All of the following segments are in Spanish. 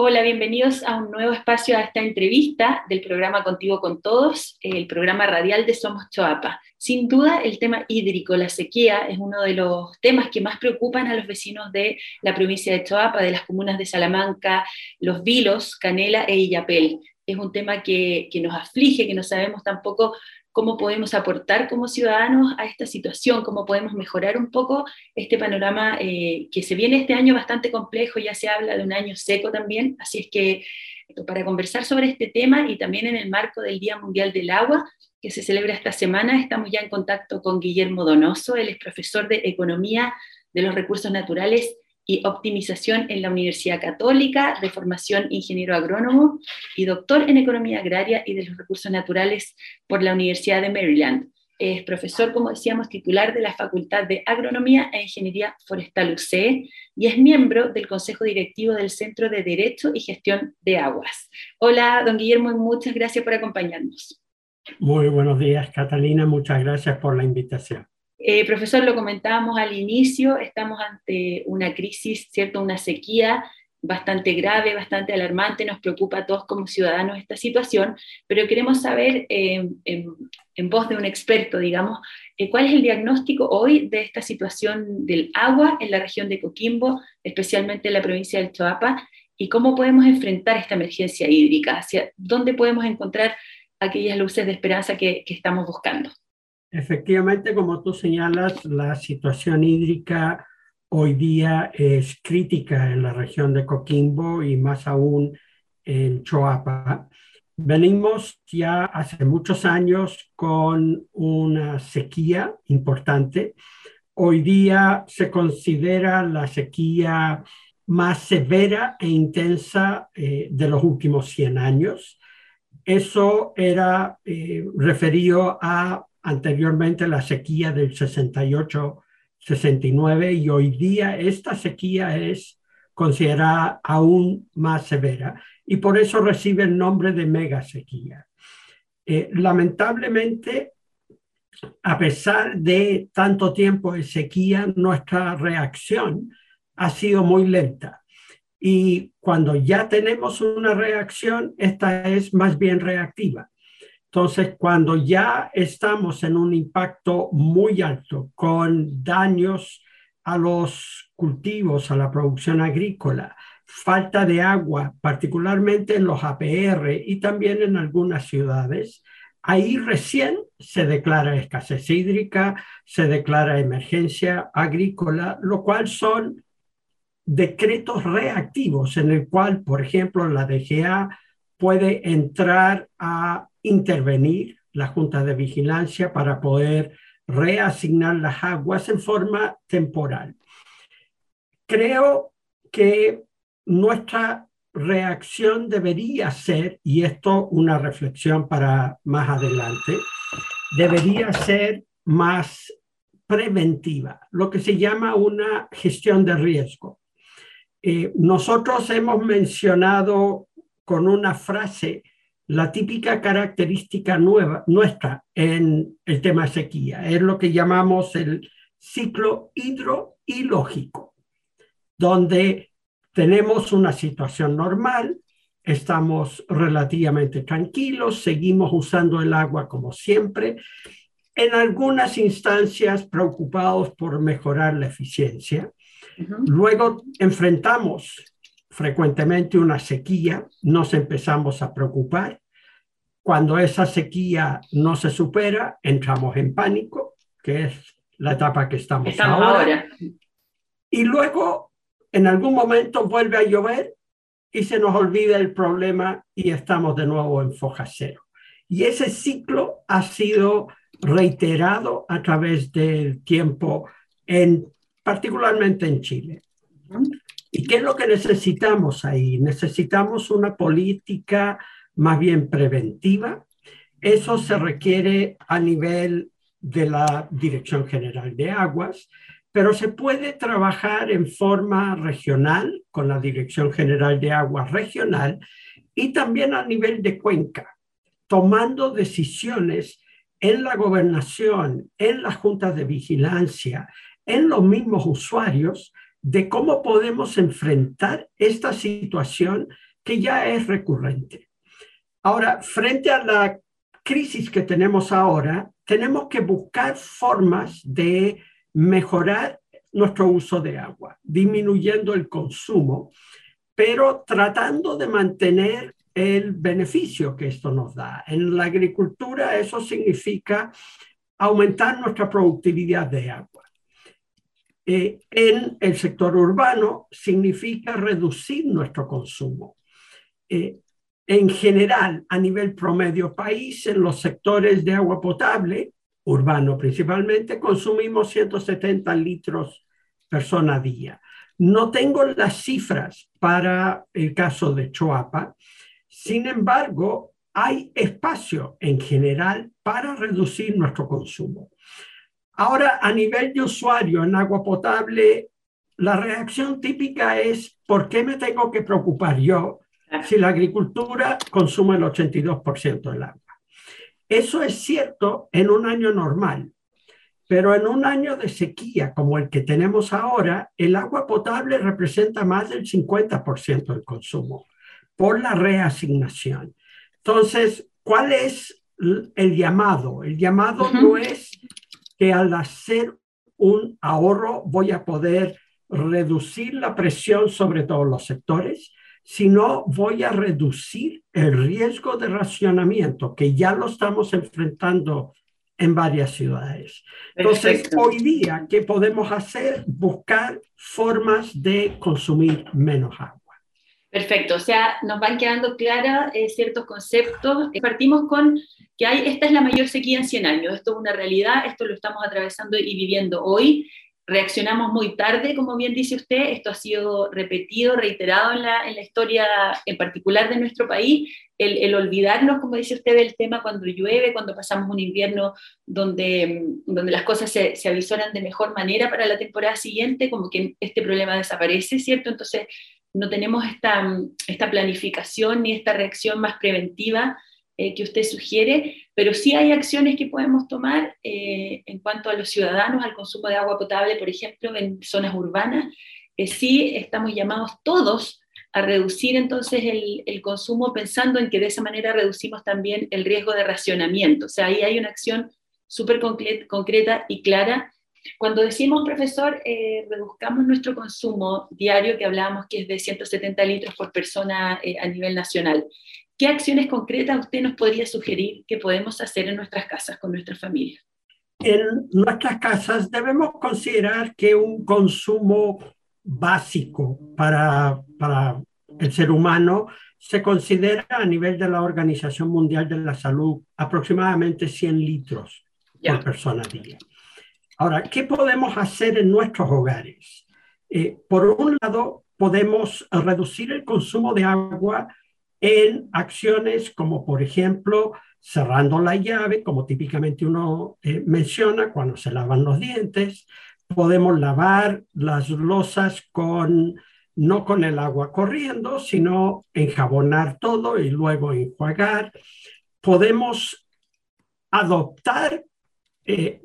Hola, bienvenidos a un nuevo espacio, a esta entrevista del programa Contigo con Todos, el programa radial de Somos Choapa. Sin duda, el tema hídrico, la sequía, es uno de los temas que más preocupan a los vecinos de la provincia de Choapa, de las comunas de Salamanca, Los Vilos, Canela e Illapel. Es un tema que, que nos aflige, que no sabemos tampoco cómo podemos aportar como ciudadanos a esta situación, cómo podemos mejorar un poco este panorama eh, que se viene este año bastante complejo, ya se habla de un año seco también, así es que para conversar sobre este tema y también en el marco del Día Mundial del Agua, que se celebra esta semana, estamos ya en contacto con Guillermo Donoso, él es profesor de Economía de los Recursos Naturales y optimización en la Universidad Católica, de formación ingeniero agrónomo y doctor en economía agraria y de los recursos naturales por la Universidad de Maryland. Es profesor, como decíamos, titular de la Facultad de Agronomía e Ingeniería Forestal UCE y es miembro del Consejo Directivo del Centro de Derecho y Gestión de Aguas. Hola, don Guillermo, muchas gracias por acompañarnos. Muy buenos días, Catalina. Muchas gracias por la invitación. Eh, profesor, lo comentábamos al inicio, estamos ante una crisis, ¿cierto? Una sequía bastante grave, bastante alarmante, nos preocupa a todos como ciudadanos esta situación, pero queremos saber eh, en, voz de un experto, digamos, eh, cuál es el diagnóstico hoy de esta situación del agua en la región de Coquimbo, especialmente en la provincia del Choapa, y cómo podemos enfrentar esta emergencia hídrica, hacia dónde podemos encontrar aquellas luces de esperanza que estamos buscando. Efectivamente, como tú señalas, la situación hídrica hoy día es crítica en la región de Coquimbo y más aún en Choapa. Venimos ya hace muchos años con una sequía importante. Hoy día se considera la sequía más severa e intensa eh, de los últimos 100 años. Eso era eh, referido a anteriormente la sequía del 68-69 y hoy día esta sequía es considerada aún más severa y por eso recibe el nombre de mega sequía. Eh, lamentablemente, a pesar de tanto tiempo de sequía, nuestra reacción ha sido muy lenta. Y cuando ya tenemos una reacción, esta es más bien reactiva. Entonces, cuando ya estamos en un impacto muy alto con daños a los cultivos, a la producción agrícola, falta de agua, particularmente en los APR y también en algunas ciudades, ahí recién se declara escasez hídrica, se declara emergencia agrícola, lo cual son decretos reactivos en el cual, por ejemplo, la DGA puede entrar a intervenir la Junta de Vigilancia para poder reasignar las aguas en forma temporal. Creo que nuestra reacción debería ser, y esto una reflexión para más adelante, debería ser más preventiva, lo que se llama una gestión de riesgo. Eh, nosotros hemos mencionado con una frase la típica característica nueva, nuestra en el tema sequía. Es lo que llamamos el ciclo hidroilógico, donde tenemos una situación normal, estamos relativamente tranquilos, seguimos usando el agua como siempre, en algunas instancias preocupados por mejorar la eficiencia. Luego enfrentamos frecuentemente una sequía, nos empezamos a preocupar. Cuando esa sequía no se supera, entramos en pánico, que es la etapa que estamos, ahora. Y luego, en algún momento, vuelve a llover y se nos olvida el problema y estamos de nuevo en foja cero. Y ese ciclo ha sido reiterado a través del tiempo, en, particularmente en Chile. ¿Y qué es lo que necesitamos ahí? Necesitamos una política más bien preventiva. Eso se requiere a nivel de la Dirección General de Aguas, pero se puede trabajar en forma regional con la Dirección General de Aguas regional y también a nivel de cuenca, tomando decisiones en la gobernación, en las juntas de vigilancia, en los mismos usuarios de cómo podemos enfrentar esta situación que ya es recurrente. Ahora, frente a la crisis que tenemos ahora, tenemos que buscar formas de mejorar nuestro uso de agua, disminuyendo el consumo, pero tratando de mantener el beneficio que esto nos da. En la agricultura eso significa aumentar nuestra productividad de agua. Eh, en el sector urbano significa reducir nuestro consumo. Eh, en general, a nivel promedio país, en los sectores de agua potable, urbano principalmente, consumimos 170 litros persona día. No tengo las cifras para el caso de Choapa, sin embargo, hay espacio en general para reducir nuestro consumo. Ahora, a nivel de usuario en agua potable, la reacción típica es, ¿por qué me tengo que preocupar yo si la agricultura consume el 82% del agua? Eso es cierto en un año normal, pero en un año de sequía como el que tenemos ahora, el agua potable representa más del 50% del consumo por la reasignación. Entonces, ¿cuál es el llamado? El llamado no es que al hacer un ahorro voy a poder reducir la presión sobre todos los sectores, sino voy a reducir el riesgo de racionamiento, que ya lo estamos enfrentando en varias ciudades. Entonces, hoy día, ¿qué podemos hacer? Buscar formas de consumir menos agua. Perfecto, o sea, nos van quedando claros eh, ciertos conceptos. Partimos con que hay, esta es la mayor sequía en 100 años, esto es una realidad, esto lo estamos atravesando y viviendo hoy. Reaccionamos muy tarde, como bien dice usted, esto ha sido repetido, reiterado en la, en la historia en particular de nuestro país, el, olvidarnos, como dice usted, del tema cuando llueve, cuando pasamos un invierno donde, donde las cosas se, se avisoran de mejor manera para la temporada siguiente, como que este problema desaparece, ¿cierto? Entonces, no tenemos esta, esta planificación ni esta reacción más preventiva eh, que usted sugiere, pero sí hay acciones que podemos tomar eh, en cuanto a los ciudadanos, al consumo de agua potable, por ejemplo, en zonas urbanas. Eh, sí estamos llamados todos a reducir entonces el, el, consumo pensando en que de esa manera reducimos también el riesgo de racionamiento. O sea, ahí hay una acción súper concreta y clara. Cuando decimos, profesor, reduzcamos nuestro consumo diario, que hablábamos que es de 170 litros por persona a nivel nacional, ¿Qué acciones concretas usted nos podría sugerir que podemos hacer en nuestras casas con nuestra familia? En nuestras casas debemos considerar que un consumo básico para, para el ser humano se considera a nivel de la Organización Mundial de la Salud aproximadamente 100 litros por persona día. Ahora, ¿qué podemos hacer en nuestros hogares? Eh, por un lado, podemos reducir el consumo de agua en acciones como, por ejemplo, cerrando la llave, como típicamente uno eh, menciona cuando se lavan los dientes. Podemos lavar las losas con, no con el agua corriendo, sino enjabonar todo y luego enjuagar. Podemos adoptar eh,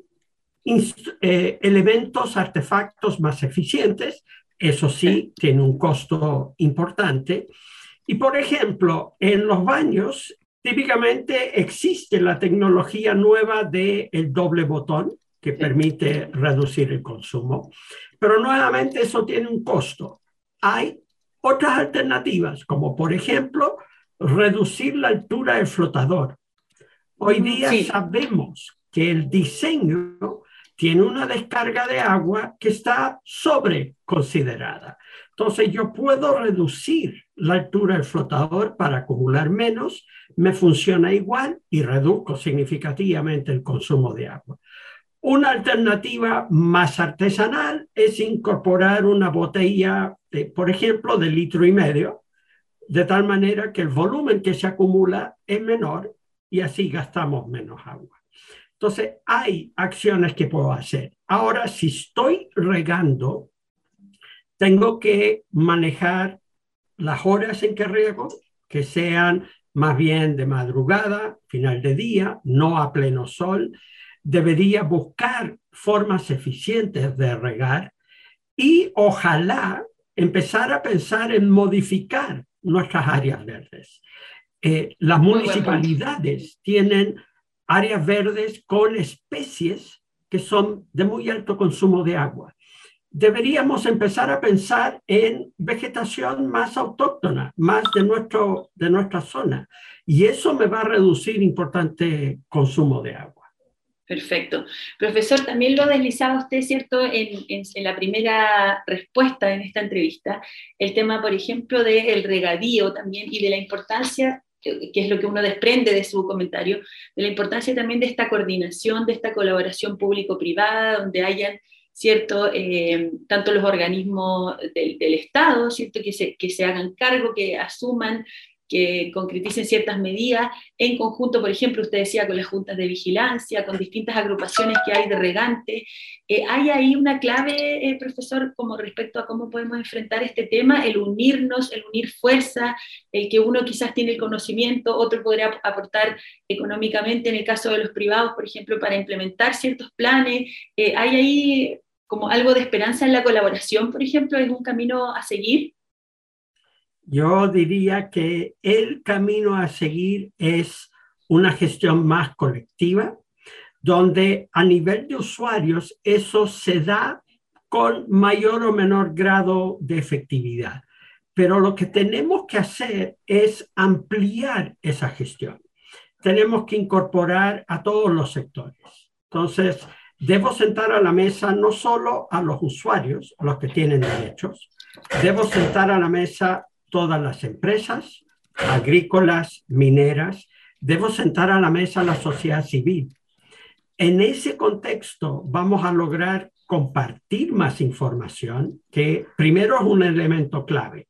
eh, elementos, artefactos más eficientes. Eso sí, tiene un costo importante. Y por ejemplo, en los baños típicamente existe la tecnología nueva del el doble botón que permite reducir el consumo, pero nuevamente eso tiene un costo. Hay otras alternativas, como por ejemplo reducir la altura del flotador. Hoy día sabemos que el diseño tiene una descarga de agua que está sobreconsiderada. Entonces yo puedo reducir la altura del flotador para acumular menos, me funciona igual y reduzco significativamente el consumo de agua. Una alternativa más artesanal es incorporar una botella, por ejemplo, de litro y medio, de tal manera que el volumen que se acumula es menor y así gastamos menos agua. Entonces, hay acciones que puedo hacer. Ahora, si estoy regando tengo que manejar las horas en que riego, que sean más bien de madrugada, final de día, no a pleno sol. Debería buscar formas eficientes de regar y ojalá empezar a pensar en modificar nuestras áreas verdes. Eh, las municipalidades tienen áreas verdes con especies que son de muy alto consumo de agua. Deberíamos empezar a pensar en vegetación más autóctona, más de, nuestro, de nuestra zona, y eso me va a reducir importante consumo de agua. Perfecto. Profesor, también lo deslizaba usted, ¿cierto?, en, en, la primera respuesta en esta entrevista, el tema, por ejemplo, del regadío también y de la importancia, que es lo que uno desprende de su comentario, de la importancia también de esta coordinación, de esta colaboración público-privada, donde hayan ¿cierto? Eh, tanto los organismos del, del Estado, ¿cierto? Que se, que se hagan cargo, que asuman que concreticen ciertas medidas en conjunto, por ejemplo, usted decía con las juntas de vigilancia, con distintas agrupaciones que hay de regante. Eh, ¿Hay ahí una clave, eh, profesor, como respecto a cómo podemos enfrentar este tema, el unirnos, el unir fuerza, el que uno quizás tiene el conocimiento, otro podría aportar económicamente, en el caso de los privados, por ejemplo, para implementar ciertos planes? Eh, ¿Hay ahí como algo de esperanza en la colaboración, por ejemplo? ¿Es un camino a seguir? Yo diría que el camino a seguir es una gestión más colectiva, donde a nivel de usuarios eso se da con mayor o menor grado de efectividad. Pero lo que tenemos que hacer es ampliar esa gestión. Tenemos que incorporar a todos los sectores. Entonces, debo sentar a la mesa no solo a los usuarios, a los que tienen derechos, debo sentar a la mesa todas las empresas agrícolas, mineras, debo sentar a la mesa la sociedad civil. En ese contexto vamos a lograr compartir más información, que primero es un elemento clave.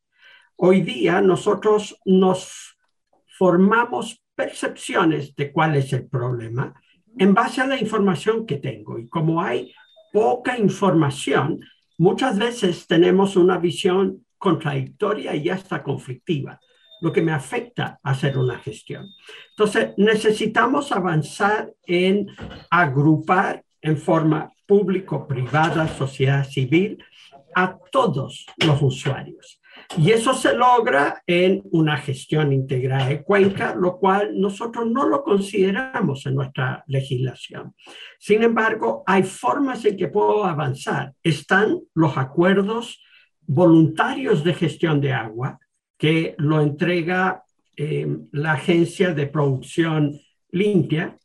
Hoy día nosotros nos formamos percepciones de cuál es el problema en base a la información que tengo. Y como hay poca información, muchas veces tenemos una visión contradictoria y hasta conflictiva, lo que me afecta a hacer una gestión. Entonces, necesitamos avanzar en agrupar en forma público-privada, sociedad civil, a todos los usuarios. Y eso se logra en una gestión integrada de cuenca, lo cual nosotros no lo consideramos en nuestra legislación. Sin embargo, hay formas en que puedo avanzar. Están los acuerdos voluntarios de gestión de agua que lo entrega eh, la Agencia de Producción Limpia.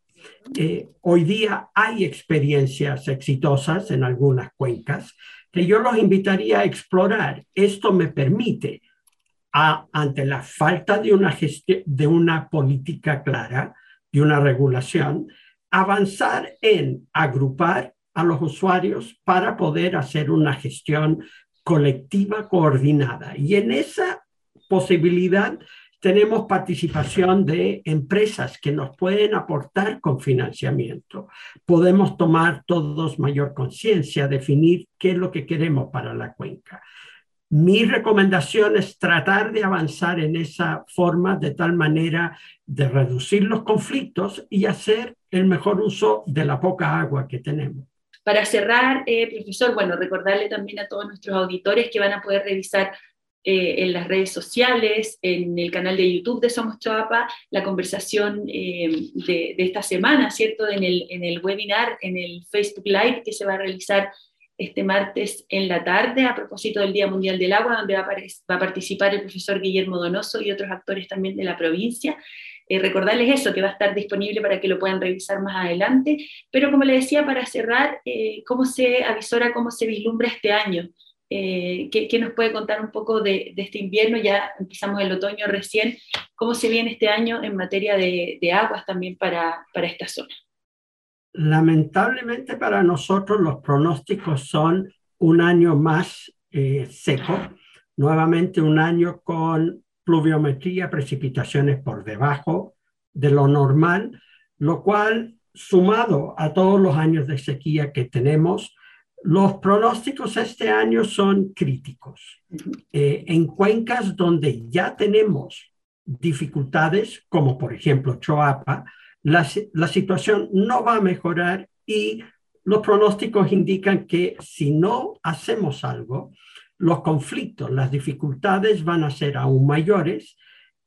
Eh, hoy día hay experiencias exitosas en algunas cuencas que yo los invitaría a explorar. Esto me permite, ante la falta de una, de una política clara, de una regulación, avanzar en agrupar a los usuarios para poder hacer una gestión colectiva coordinada. Y en esa posibilidad tenemos participación de empresas que nos pueden aportar con financiamiento. Podemos tomar todos mayor conciencia, definir qué es lo que queremos para la cuenca. Mi recomendación es tratar de avanzar en esa forma de tal manera de reducir los conflictos y hacer el mejor uso de la poca agua que tenemos. Para cerrar, eh, profesor, bueno, recordarle también a todos nuestros auditores que van a poder revisar eh, en las redes sociales, en el canal de YouTube de Somos Choapa, la conversación eh, de, esta semana, ¿cierto? En el, en el webinar, en el Facebook Live que se va a realizar este martes en la tarde a propósito del Día Mundial del Agua, donde va a, participar el profesor Guillermo Donoso y otros actores también de la provincia. Eh, recordarles eso, que va a estar disponible para que lo puedan revisar más adelante. Pero como le decía, para cerrar, eh, ¿cómo se avisora, cómo se vislumbra este año? Eh, ¿qué, nos puede contar un poco de, este invierno? Ya empezamos el otoño recién. ¿Cómo se viene este año en materia de, aguas también para, para esta zona? Lamentablemente para nosotros los pronósticos son un año más seco, nuevamente un año con pluviometría, precipitaciones por debajo de lo normal, lo cual, sumado a todos los años de sequía que tenemos, los pronósticos este año son críticos. Eh, en cuencas donde ya tenemos dificultades, como por ejemplo Choapa, la, la situación no va a mejorar y los pronósticos indican que si no hacemos algo, los conflictos, las dificultades van a ser aún mayores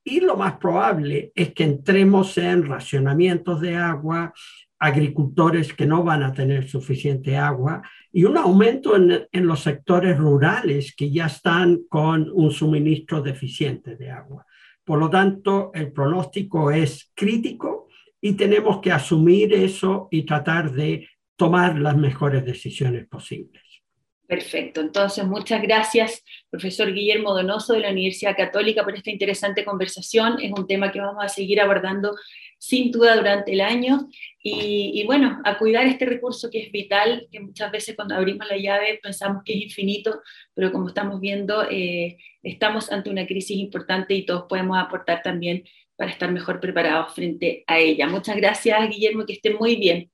y lo más probable es que entremos en racionamientos de agua, agricultores que no van a tener suficiente agua y un aumento en, los sectores rurales que ya están con un suministro deficiente de agua. Por lo tanto, el pronóstico es crítico y tenemos que asumir eso y tratar de tomar las mejores decisiones posibles. Perfecto. Entonces, muchas gracias, profesor Guillermo Donoso de la Universidad Católica, por esta interesante conversación. Es un tema que vamos a seguir abordando sin duda durante el año. Y, bueno, a cuidar este recurso que es vital, que muchas veces cuando abrimos la llave pensamos que es infinito, pero como estamos viendo, eh, estamos ante una crisis importante y todos podemos aportar también para estar mejor preparados frente a ella. Muchas gracias, Guillermo, que estén muy bien.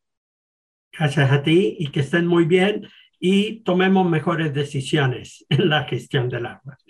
Gracias a ti y que estén muy bien y tomemos mejores decisiones en la gestión del agua.